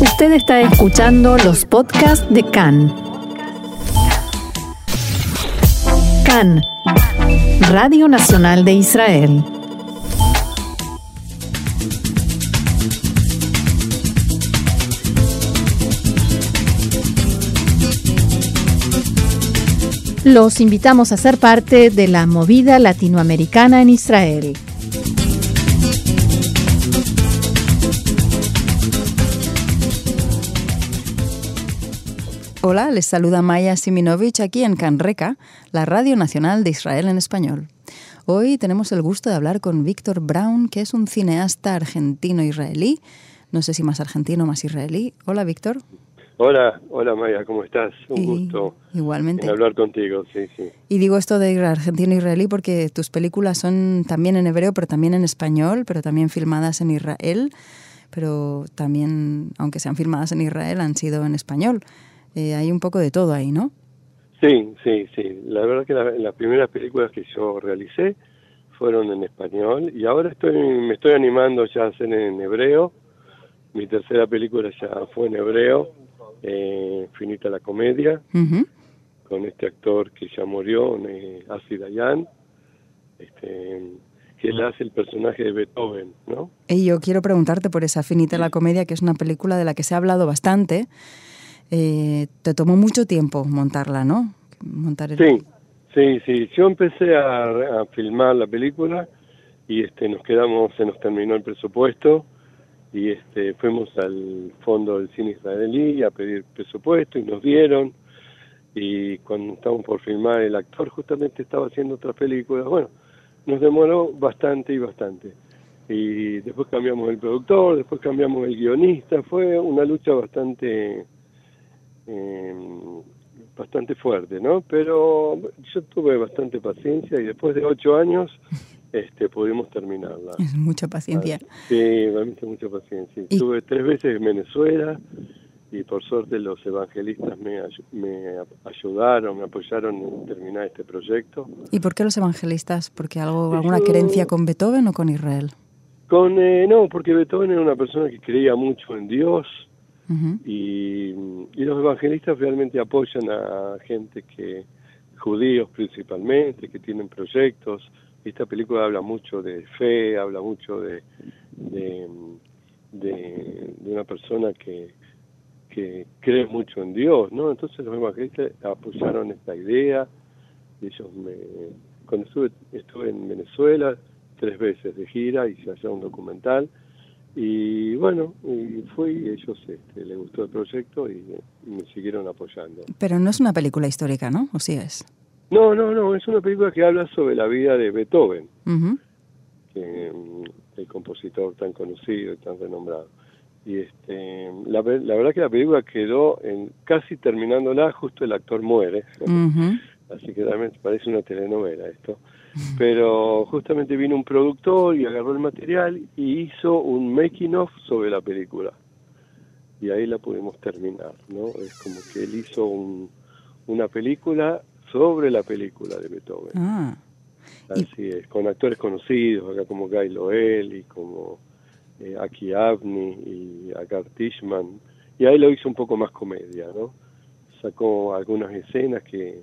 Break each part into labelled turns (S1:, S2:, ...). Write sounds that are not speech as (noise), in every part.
S1: Usted está escuchando los podcasts de CAN. CAN, Radio Nacional de Israel. Los invitamos a ser parte de la movida latinoamericana en Israel.
S2: Hola, les saluda Maya Siminovich aquí en Canreca, la Radio Nacional de Israel en español. Hoy tenemos el gusto de hablar con Víctor Brown, que es un cineasta argentino-israelí. No sé si más argentino o más israelí. Hola, Víctor.
S3: Hola, hola Maya, ¿cómo estás? Un
S2: Y-
S3: gusto
S2: igualmente.
S3: en hablar contigo, sí, sí.
S2: Y digo esto de argentino-israelí porque tus películas son también en hebreo, pero también en español, pero también filmadas en Israel, pero también, aunque sean filmadas en Israel, han sido en español. Eh, hay un poco de todo ahí, ¿no?
S3: Sí, sí, sí. La verdad que la- las primeras películas que yo realicé fueron en español y ahora estoy me estoy animando ya a hacer en hebreo. Mi tercera película ya fue en hebreo, eh, Finita la comedia,
S2: Ujú.
S3: con este actor que ya murió, eh, Asi Dayan, este, que él hace el personaje de Beethoven, ¿no?
S2: Y yo quiero preguntarte por esa Finita la comedia, que es una película de la que se ha hablado bastante. Eh, te tomó mucho tiempo montarla, ¿no? Montar el...
S3: Sí, sí, sí. Yo empecé a, a filmar la película y este nos quedamos, se nos terminó el presupuesto y este fuimos al fondo del cine israelí a pedir presupuesto y nos dieron y cuando estábamos por filmar el actor justamente estaba haciendo otra película. Bueno, nos demoró bastante y bastante. Y después cambiamos el productor, después cambiamos el guionista, fue una lucha bastante eh, bastante fuerte, ¿no? Pero yo tuve bastante paciencia y después de ocho años este, pudimos terminarla.
S2: Es (laughs) mucha paciencia.
S3: Sí, realmente mucha paciencia.
S2: Y-
S3: Estuve tres veces en Venezuela y por suerte los evangelistas me, me ayudaron, me apoyaron en terminar este proyecto.
S2: ¿Y por qué los evangelistas? ¿Porque algo, alguna querencia con Beethoven o con Israel?
S3: Con eh, No, porque Beethoven era una persona que creía mucho en Dios Y, y los evangelistas realmente apoyan a gente que judíos principalmente que tienen proyectos. Esta película habla mucho de fe habla mucho de de, una persona que que cree mucho en Dios no entonces los evangelistas apoyaron esta idea. Ellos me cuando estuve estuve en Venezuela tres veces de gira hice allá un documental y bueno, y fui y ellos este, les gustó el proyecto y, y me siguieron apoyando.
S2: Pero no es una película histórica, ¿no? ¿O sí es?
S3: No, no, no, es una película que habla sobre la vida de Beethoven, que, mm, el compositor tan conocido y tan renombrado. Y este, la, la verdad que la película quedó en casi terminándola, justo el actor muere, así que realmente parece una telenovela esto. (laughs) Pero justamente vino un productor y agarró el material y hizo un making of sobre la película. Y ahí la pudimos terminar, ¿no? Es como que él hizo un- una película sobre la película de Beethoven.
S2: Ah, Y-
S3: Así es, con actores conocidos, acá como Guy Loel y como eh, Aki Avni y Agar Tishman. Y ahí lo hizo un poco más comedia, ¿no? Sacó algunas escenas que,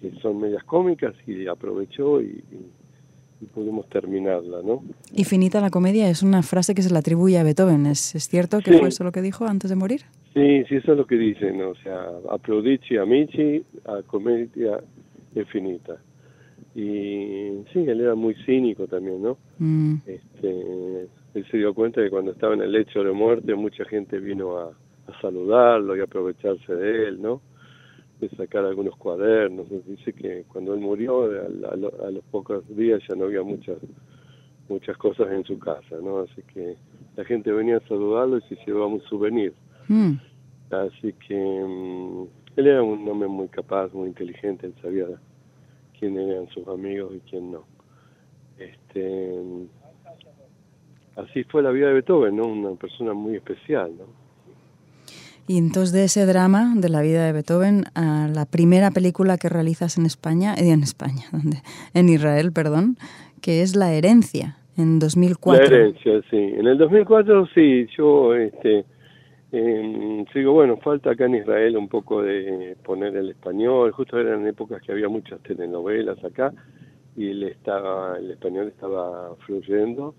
S3: que son medias cómicas y aprovechó y, y- y pudimos terminarla, ¿no?
S2: y finita la comedia es una frase que se le atribuye a Beethoven. ¿Es, es cierto que
S3: Sí.
S2: fue eso lo que dijo antes de morir?
S3: Sí, sí, eso es lo que dicen, o sea, applaudici amici a comedia infinita. Y sí, él era muy cínico también, ¿no?
S2: Mm,
S3: Este, él se dio cuenta que cuando estaba en el lecho de muerte mucha gente vino a, a saludarlo y aprovecharse de él, ¿no? De sacar algunos cuadernos. Dice que cuando él murió, a, a a los pocos días ya no había muchas muchas cosas en su casa, ¿no? Así que la gente venía a saludarlo y se llevaba un souvenir.
S2: mm.
S3: Así que mm, él era un hombre muy capaz, muy inteligente, él sabía quién eran sus amigos y quién no. Este, mm, así fue la vida de Beethoven, ¿no? Una persona muy especial, ¿no?
S2: Y entonces de ese drama de la vida de Beethoven a la primera película que realizas en España, eh, en España, (laughs) en Israel, perdón, que es La herencia, en 2004.
S3: La herencia, sí. En el 2004, sí, yo este, Eh, digo, bueno, falta acá en Israel un poco de poner el español. Justo eran épocas que había muchas telenovelas acá y el, estaba, el español estaba fluyendo,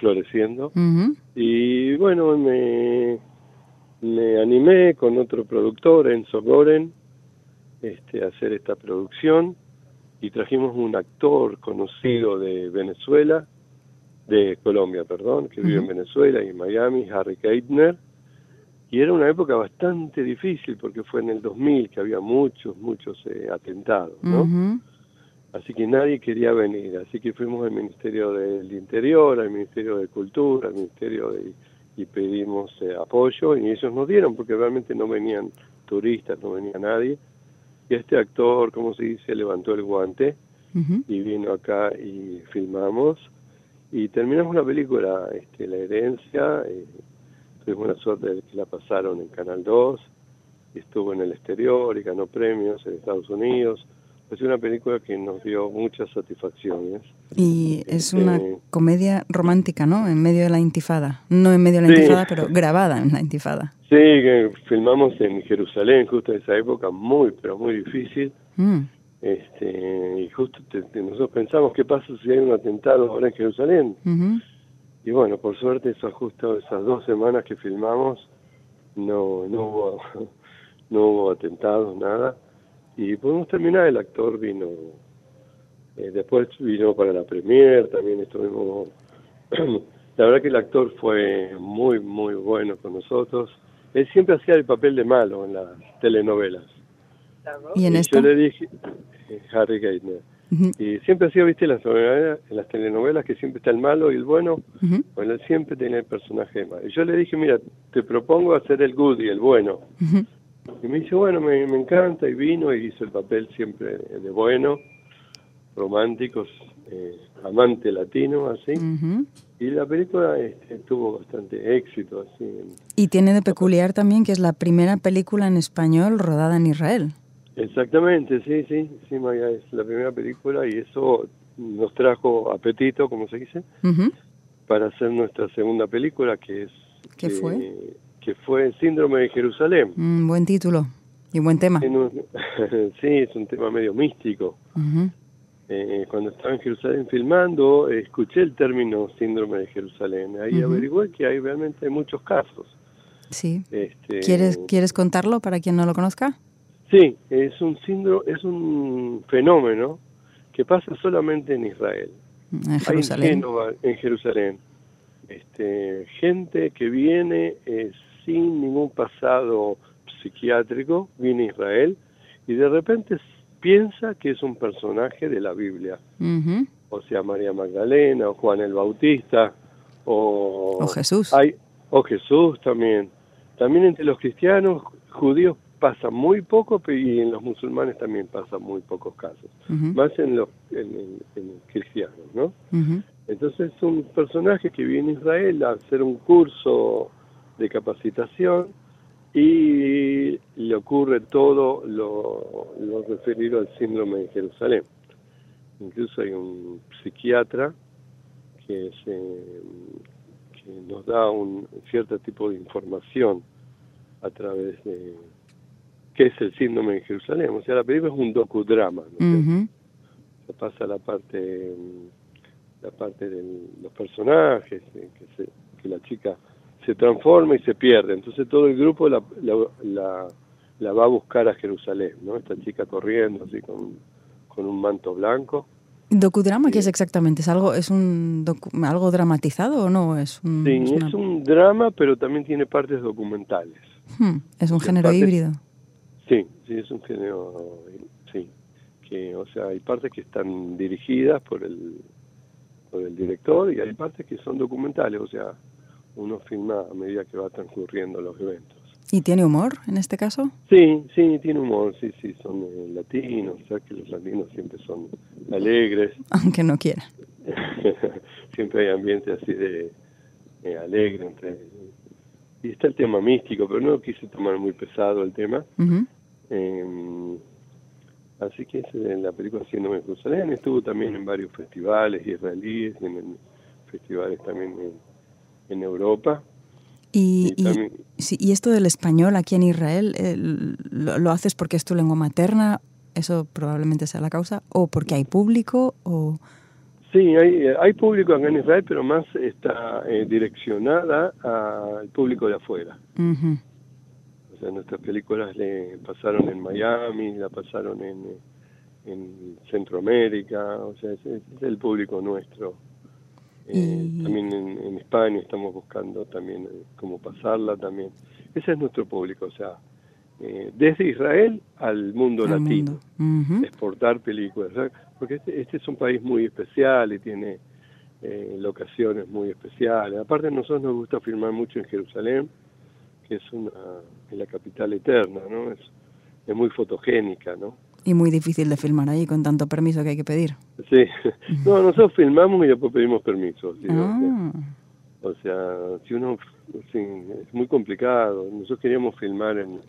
S3: floreciendo. Y bueno, me, me animé con otro productor, Enzo Goren, este, a hacer esta producción y trajimos un actor conocido de Venezuela, de Colombia, perdón, que vive en Venezuela y en Miami, Harry Keitner, y era una época bastante difícil porque fue en el 2000 que había muchos, muchos eh, atentados, ¿no? Así que nadie quería venir, así que fuimos al Ministerio del Interior, al Ministerio de Cultura, al Ministerio de, y pedimos eh, apoyo y ellos nos dieron porque realmente no venían turistas, no venía nadie. Y este actor, como se dice, levantó el guante y vino acá y filmamos y terminamos la película, este, La herencia, eh, tuvimos la suerte de que la pasaron en Canal 2, estuvo en el exterior y ganó premios en Estados Unidos. Es una película que nos dio muchas satisfacciones.
S2: Y es una este, comedia romántica, ¿no? En medio de la intifada. No en medio de la intifada, pero grabada en la intifada.
S3: Sí, que filmamos en Jerusalén, justo en esa época, muy, pero muy difícil. Mm. Este, y justo nosotros pensamos, ¿qué pasa si hay un atentado ahora en Jerusalén? Y bueno, por suerte, eso justo esas dos semanas que filmamos, no, no, hubo, (laughs) no hubo atentados, nada. Y pudimos terminar, el actor vino, eh, después vino para la premier, también estuvimos... (clears throat) la verdad que el actor fue muy, muy bueno con nosotros. Él siempre hacía el papel de malo en las telenovelas.
S2: ¿Y en
S3: Yo le dije, eh, Harry Geithner. Y siempre hacía, viste, las en las telenovelas que siempre está el malo y el bueno. Bueno, él siempre tenía el personaje de malo. Y yo le dije, mira, te propongo hacer el good y el bueno. Y me dice, bueno, me, encanta. Y vino y hizo el papel siempre de bueno, romántico, eh, amante latino, así. Y la película este, tuvo bastante éxito, así.
S2: Y tiene de peculiar también que es la primera película en español rodada en Israel.
S3: Exactamente, sí, sí, sí, es la primera película y eso nos trajo apetito, como se dice, para hacer nuestra segunda película, que es...
S2: ¿Qué fue?
S3: Que fue Síndrome de Jerusalén.
S2: Un buen título y buen tema. (laughs)
S3: sí, es un tema medio místico. Eh, cuando estaba en Jerusalén filmando, escuché el término Síndrome de Jerusalén. Ahí averigué que hay realmente muchos casos.
S2: Sí. Este, ¿Quieres, ¿Quieres contarlo para quien no lo conozca?
S3: Sí, es un síndrome, es un fenómeno que pasa solamente en Israel.
S2: En Jerusalén.
S3: en Jerusalén. Este, gente que viene eh, sin ningún pasado psiquiátrico, viene a Israel y de repente piensa que es un personaje de la Biblia. O sea, María Magdalena, o Juan el Bautista, o,
S2: o Jesús.
S3: Hay, o Jesús también. También entre los cristianos, judíos pasa muy poco y en los musulmanes también pasa muy pocos casos, más en los en, cristianos, ¿no? Entonces es un personaje que viene a Israel a hacer un curso de capacitación y le ocurre todo lo, referido al síndrome de Jerusalén. Incluso hay un psiquiatra que, que nos da un cierto tipo de información a través de que es el síndrome de Jerusalén. O sea, la película es un docudrama. Se pasa la parte la parte de los personajes, eh, que, que la chica se transforma y se pierde. Entonces todo el grupo la, la, la, va a buscar a Jerusalén, ¿no? Esta chica corriendo así con, con un manto blanco.
S2: ¿Docudrama qué es exactamente? ¿Es algo, es un algo dramatizado o no? Es
S3: un, sí, es, un drama, pero también tiene partes documentales.
S2: Hmm, es un género híbrido.
S3: Sí, sí, es un género, sí, que, o sea, hay partes que están dirigidas por el, por el director y hay partes que son documentales, o sea, uno filma a medida que va transcurriendo los eventos.
S2: ¿Y tiene humor en este caso?
S3: Sí, sí, tiene humor, sí, sí, son eh, latinos, o sea que los latinos siempre son alegres. (laughs)
S2: Aunque no quieran. (laughs)
S3: siempre hay ambiente así de eh, alegre entre... Y está el tema místico, pero no quise tomar muy pesado el tema. Eh, así que es en la película Haciéndome Jerusalén. Estuvo también en varios festivales israelíes, en, festivales también en, Europa.
S2: Y, y, esto del español aquí en Israel, eh, lo, haces porque es tu lengua materna? ¿Eso probablemente sea la causa? ¿O porque hay público? o
S3: Sí, hay, hay público acá en Israel, pero más está eh, direccionada al público de afuera. O sea, nuestras películas le pasaron en Miami, la pasaron en, en Centroamérica, o sea, es, el público nuestro. Eh, también en, España estamos buscando también eh, cómo pasarla también. Ese es nuestro público, o sea, eh, desde Israel al mundo latino, exportar películas, porque este, este, es un país muy especial y tiene eh, locaciones muy especiales. Aparte a nosotros nos gusta filmar mucho en Jerusalén, que es una es la capital eterna, ¿no? Es, es muy fotogénica, ¿no?
S2: Y muy difícil de filmar ahí con tanto permiso que hay que pedir.
S3: Sí, (laughs) no, nosotros filmamos y después pedimos permiso. Ah. O sea, si uno, sí, es muy complicado. Nosotros queríamos filmar en,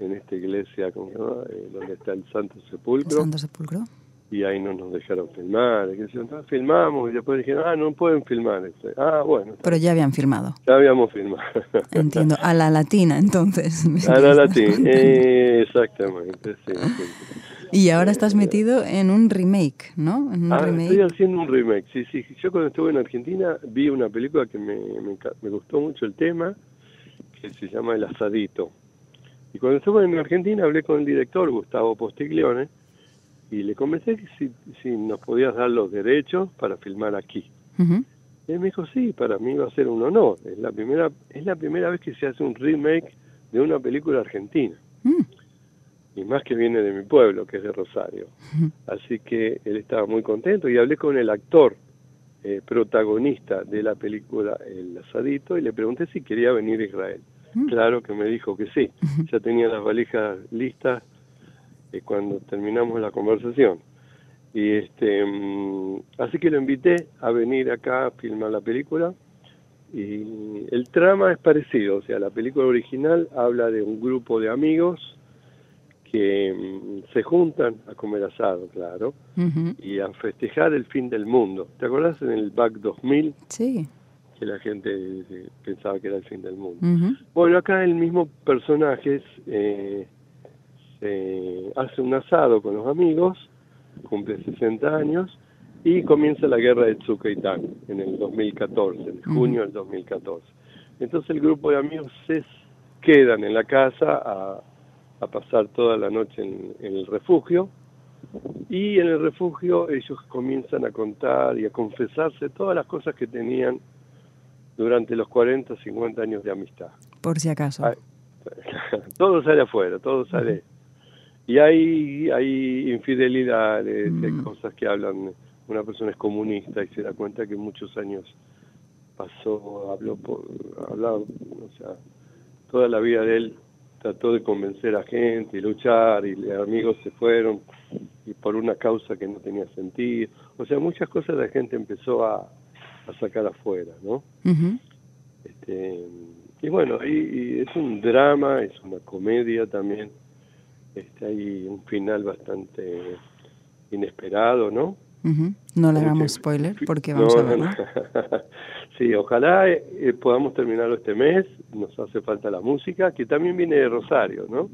S3: en esta iglesia eh, donde está el Santo Sepulcro.
S2: Santo Sepulcro.
S3: Y ahí no nos dejaron filmar. Entonces, filmamos y después dijeron, ah, no pueden filmar. Este". Ah, bueno.
S2: Pero ya habían filmado.
S3: Ya habíamos filmado. (laughs)
S2: Entiendo. A la latina, entonces.
S3: A la latina, eh, exactamente, sí,
S2: Y ahora estás metido en un remake, ¿no?
S3: ah, estoy haciendo un remake, sí, sí. Yo cuando estuve en Argentina vi una película que me, me, me gustó mucho el tema, que se llama El Asadito y cuando estuve en Argentina hablé con el director, Gustavo Postiglione, y le comenté si, si nos podías dar los derechos para filmar aquí. Y él me dijo, sí, para mí va a ser un honor. Es la primera, es la primera vez que se hace un remake de una película argentina. Mm. Y más que viene de mi pueblo, que es de Rosario. Así que él estaba muy contento y hablé con el actor eh, protagonista de la película El Asadito y le pregunté si quería venir a Israel. Mm. Claro que me dijo que sí. Ya tenía las valijas listas eh, cuando terminamos la conversación. Y este, mm, así que lo invité a venir acá a filmar la película. Y el trama es parecido, o sea, la película original habla de un grupo de amigos que mm, se juntan a comer asado, claro, y a festejar el fin del mundo. ¿Te acordás en el BAC 2000?
S2: Sí
S3: que la gente pensaba que era el fin del mundo. Bueno, acá el mismo personaje eh, hace un asado con los amigos, cumple 60 años y comienza la guerra de Tsukeitán en el 2014, en junio del 2014. Entonces el grupo de amigos se quedan en la casa a, pasar toda la noche en el refugio y en el refugio ellos comienzan a contar y a confesarse todas las cosas que tenían durante los 40, 50 años de amistad.
S2: Por si acaso. (laughs)
S3: todo sale afuera, todo sale. Y hay, hay infidelidades, hay mm. cosas que hablan. Una persona es comunista y se da cuenta que muchos años pasó, habló, por, hablaba, o sea, toda la vida de él trató de convencer a gente y luchar y amigos se fueron y por una causa que no tenía sentido. O sea, muchas cosas la gente empezó a, a sacar afuera, ¿no? este, y bueno, y, es un drama, es una comedia también. Este, hay un final bastante inesperado, ¿no?
S2: No le hagamos spoiler porque vamos a verlo. (laughs)
S3: sí, ojalá eh, podamos terminarlo este mes. Nos hace falta la música, que también viene de Rosario, ¿no?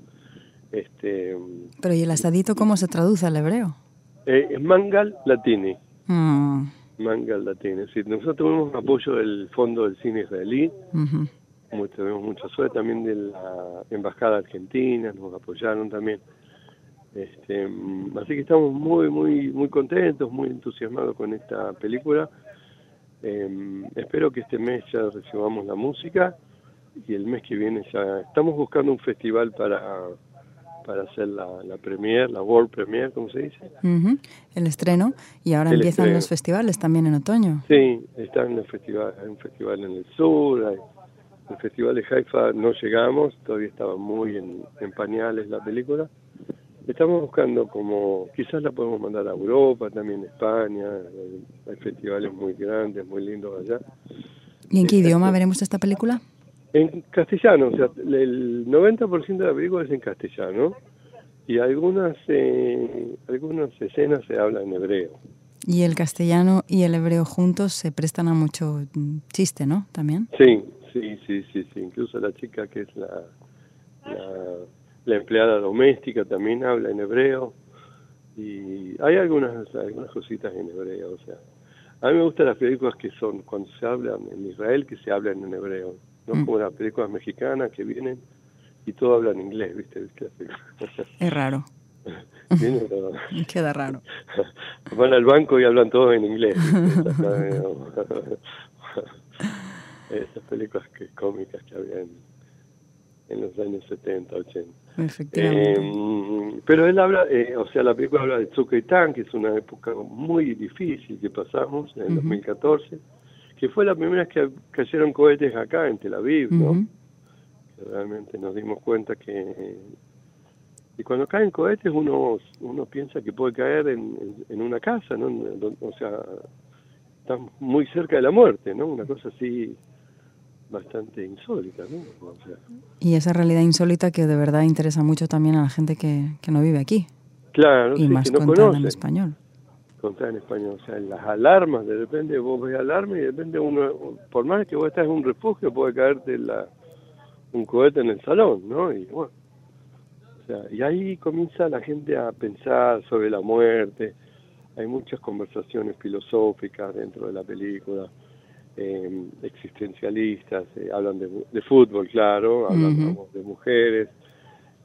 S3: Este,
S2: Pero ¿y el asadito cómo se traduce al hebreo?
S3: Eh, es mangal latini. Mm. Manga Latina. Sí, nosotros tuvimos apoyo del Fondo del Cine Israelí, tuvimos mucha suerte también de la Embajada Argentina, nos apoyaron también. Este, así que estamos muy, muy, muy contentos, muy entusiasmados con esta película. Em, espero que este mes ya recibamos la música y el mes que viene ya estamos buscando un festival para para hacer la, la premier, la World Premiere, ¿cómo se dice?
S2: El estreno. Y ahora empiezan los festivales también en otoño.
S3: Sí, está en el festival, hay un festival en el sur, hay, el festival de Haifa no llegamos, todavía estaba muy en, pañales la película. Estamos buscando como, quizás la podemos mandar a Europa, también a España, hay, festivales muy grandes, muy lindos allá.
S2: ¿Y en qué idioma veremos esta película?
S3: En castellano, o sea, el 90% de la película es en castellano y algunas eh, algunas escenas se hablan en hebreo.
S2: Y el castellano y el hebreo juntos se prestan a mucho chiste, ¿no? También.
S3: Sí, sí, Sí, sí, sí. Incluso la chica que es la, la, empleada doméstica también habla en hebreo. Y hay algunas, algunas cositas en hebreo, o sea. A mí me gustan las películas que son, cuando se hablan en Israel, que se hablan en hebreo. No mm. como las películas mexicanas que vienen y todo hablan inglés, ¿viste?
S2: Es raro. (laughs) (laughs) Queda raro.
S3: Van al banco y hablan todos en inglés. (laughs) Esas películas que, cómicas que había en, los años 70, 80. Eh, pero él habla, eh, o sea, la película habla de Tzukeitán, que es una época muy difícil que pasamos en el 2014, que fue la primera vez que cayeron cohetes acá en Tel Aviv, ¿no? realmente nos dimos cuenta que y cuando caen cohetes uno uno piensa que puede caer en, en una casa, ¿no? O sea, está muy cerca de la muerte, ¿no? Una cosa así bastante insólita, ¿no?
S2: y esa realidad insólita que de verdad interesa mucho también a la gente que, que no vive aquí.
S3: Claro,
S2: y más que no en español.
S3: Contar en español, o sea, las alarmas, de repente vos ves alarma y de repente uno, por más que vos estés en un refugio, puede caerte la, un cohete en el salón, ¿no? Y bueno, o sea, y ahí comienza la gente a pensar sobre la muerte, hay muchas conversaciones filosóficas dentro de la película, eh, existencialistas, eh, hablan de, fútbol, claro, hablan de mujeres.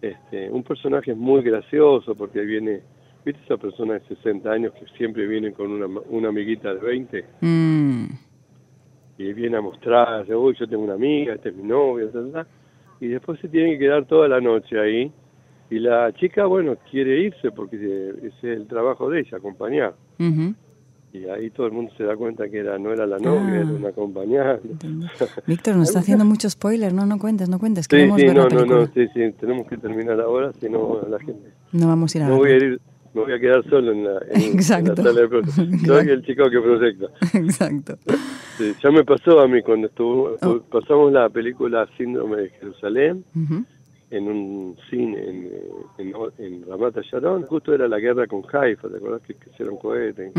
S3: Este, un personaje muy gracioso porque viene, ¿viste esa persona de 60 años que siempre viene con una, una amiguita de 20? Mm. Y viene a mostrar, uy, yo tengo una amiga, este es mi novia, y después se tiene que quedar toda la noche ahí. Y la chica, bueno, quiere irse porque ese es el trabajo de ella, acompañar y ahí todo el mundo se da cuenta que era no era la novia, era ah. una acompañante.
S2: Víctor, nos está haciendo mucho spoiler, no, no cuentes, no cuentes,
S3: sí, sí, no, no, no, sí, sí, tenemos que terminar ahora, si no la gente...
S2: No vamos a ir a
S3: no voy a ir, me voy a quedar solo en la, en, Exacto. sala de (laughs) Soy el chico que proyecta. (laughs)
S2: Exacto.
S3: Sí, ya me pasó a mí cuando estuvo, oh. pasamos la película Síndrome de Jerusalén, en un cine en, en, en Ramata Sharon, justo era la guerra con Haifa, ¿te acuerdas que, hicieron cohetes?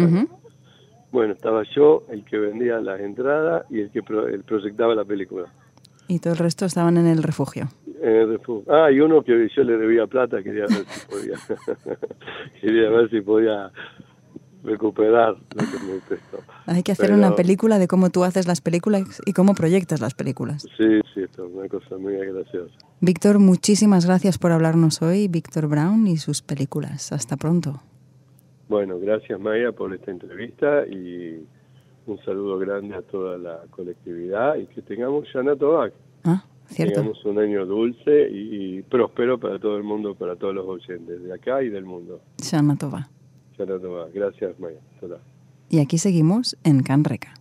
S3: Bueno, estaba yo, el que vendía las entradas y el que el proyectaba la película.
S2: Y todo el resto estaban en el refugio.
S3: En el refugio. Ah, y uno que yo le debía plata, quería ver si podía, (laughs) quería ver si podía recuperar lo que me prestó.
S2: Hay que hacer una película de cómo tú haces las películas y cómo proyectas las películas.
S3: Sí, sí, esto es una cosa muy graciosa.
S2: Víctor, muchísimas gracias por hablarnos hoy, Víctor Brown y sus películas. Hasta pronto.
S3: Bueno, gracias Maya por esta entrevista y un saludo grande a toda la colectividad y que tengamos Shana Tobak.
S2: Ah, cierto.
S3: Tengamos un año dulce y, próspero para todo el mundo, para todos los oyentes de acá y del mundo.
S2: Shana Tobak.
S3: Shana Tobak. Gracias Maya.
S2: Y aquí seguimos en Canreca.